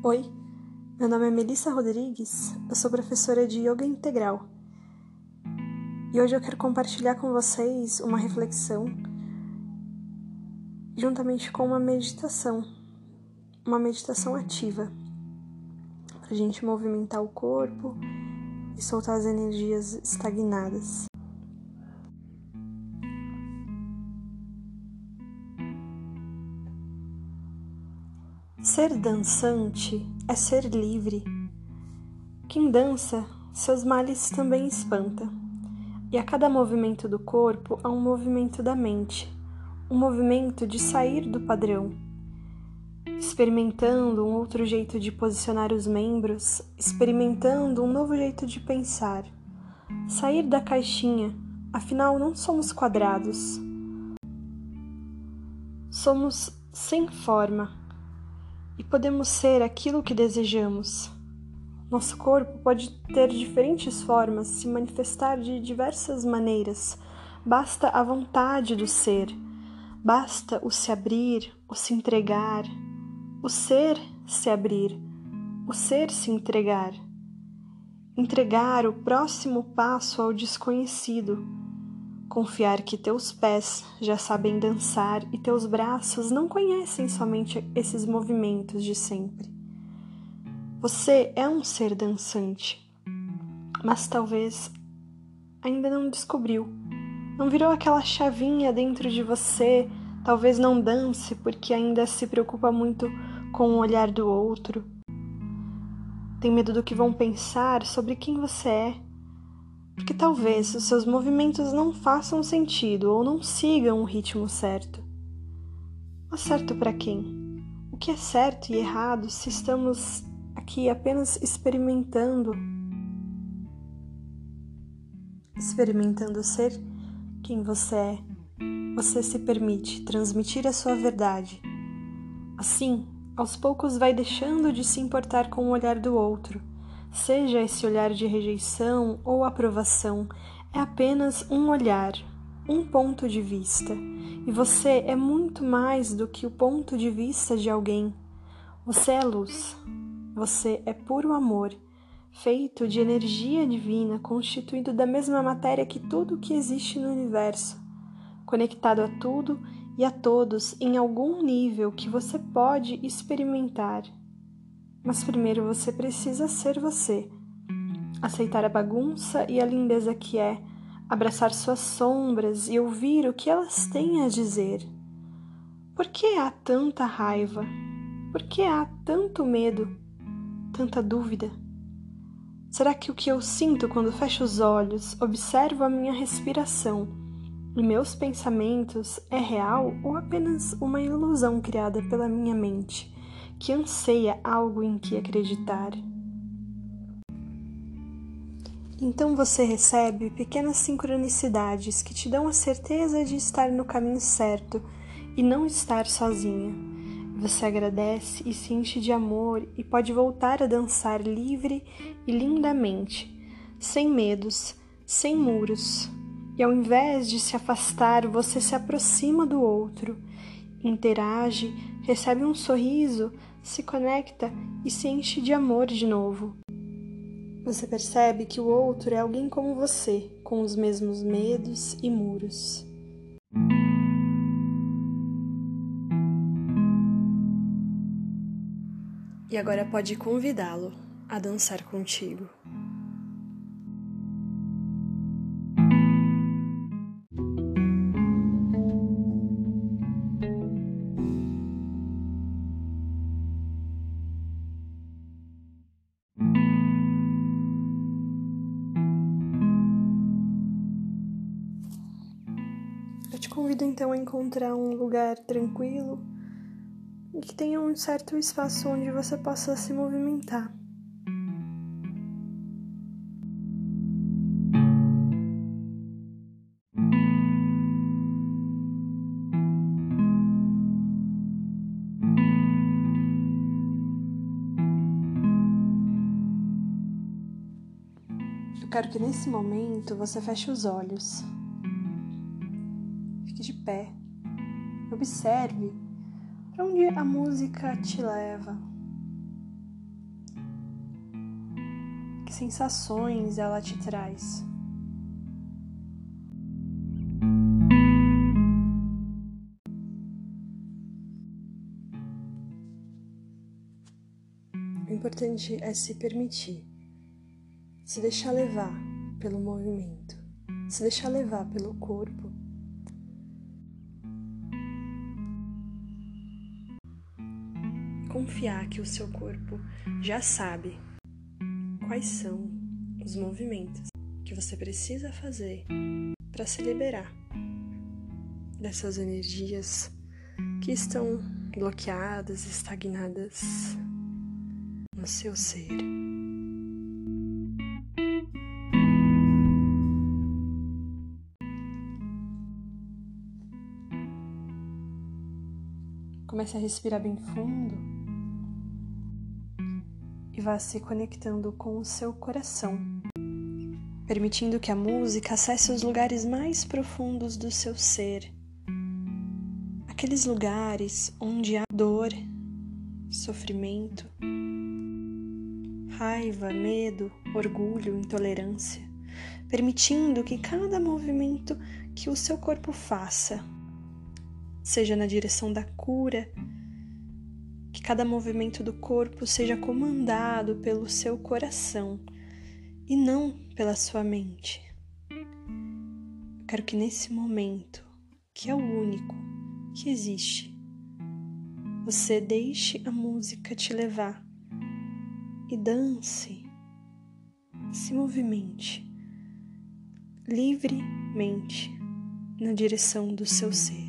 Oi, meu nome é Melissa Rodrigues, eu sou professora de Yoga Integral e hoje eu quero compartilhar com vocês uma reflexão juntamente com uma meditação, uma meditação ativa, para a gente movimentar o corpo e soltar as energias estagnadas. Ser dançante é ser livre. Quem dança, seus males também espanta. E a cada movimento do corpo há um movimento da mente, um movimento de sair do padrão, experimentando um outro jeito de posicionar os membros, experimentando um novo jeito de pensar. Sair da caixinha, afinal não somos quadrados. Somos sem forma e podemos ser aquilo que desejamos. Nosso corpo pode ter diferentes formas, se manifestar de diversas maneiras. Basta a vontade do ser, basta o se abrir, o se entregar, o ser se abrir, o ser se entregar. Entregar o próximo passo ao desconhecido Confiar que teus pés já sabem dançar e teus braços não conhecem somente esses movimentos de sempre. Você é um ser dançante, mas talvez ainda não descobriu. Não virou aquela chavinha dentro de você, talvez não dance porque ainda se preocupa muito com o olhar do outro. Tem medo do que vão pensar sobre quem você é porque talvez os seus movimentos não façam sentido ou não sigam o ritmo certo. Mas certo para quem? O que é certo e errado se estamos aqui apenas experimentando? Experimentando ser quem você é, você se permite transmitir a sua verdade. Assim, aos poucos vai deixando de se importar com o olhar do outro Seja esse olhar de rejeição ou aprovação, é apenas um olhar, um ponto de vista. E você é muito mais do que o ponto de vista de alguém. Você é luz. Você é puro amor, feito de energia divina, constituído da mesma matéria que tudo que existe no universo, conectado a tudo e a todos em algum nível que você pode experimentar. Mas primeiro você precisa ser você. Aceitar a bagunça e a lindeza que é, abraçar suas sombras e ouvir o que elas têm a dizer. Por que há tanta raiva? Por que há tanto medo? Tanta dúvida? Será que o que eu sinto quando fecho os olhos, observo a minha respiração e meus pensamentos é real ou apenas uma ilusão criada pela minha mente? Que anseia algo em que acreditar. Então você recebe pequenas sincronicidades que te dão a certeza de estar no caminho certo e não estar sozinha. Você agradece e se enche de amor e pode voltar a dançar livre e lindamente, sem medos, sem muros. E ao invés de se afastar, você se aproxima do outro, interage, recebe um sorriso, se conecta e se enche de amor de novo. Você percebe que o outro é alguém como você, com os mesmos medos e muros. E agora pode convidá-lo a dançar contigo. Eu te convido então a encontrar um lugar tranquilo e que tenha um certo espaço onde você possa se movimentar. Eu quero que nesse momento você feche os olhos pé. Observe para onde a música te leva. sensações ela te traz. O importante é se permitir, se deixar levar pelo movimento, se deixar levar pelo corpo. Confiar que o seu corpo já sabe quais são os movimentos que você precisa fazer para se liberar dessas energias que estão bloqueadas, estagnadas no seu ser. Comece a respirar bem fundo e vá se conectando com o seu coração, permitindo que a música acesse os lugares mais profundos do seu ser, aqueles lugares onde há dor, sofrimento, raiva, medo, orgulho, intolerância, permitindo que cada movimento que o seu corpo faça seja na direção da cura, que cada movimento do corpo seja comandado pelo seu coração e não pela sua mente. Eu quero que nesse momento, que é o único que existe, você deixe a música te levar e dance, se movimente livremente na direção do seu ser.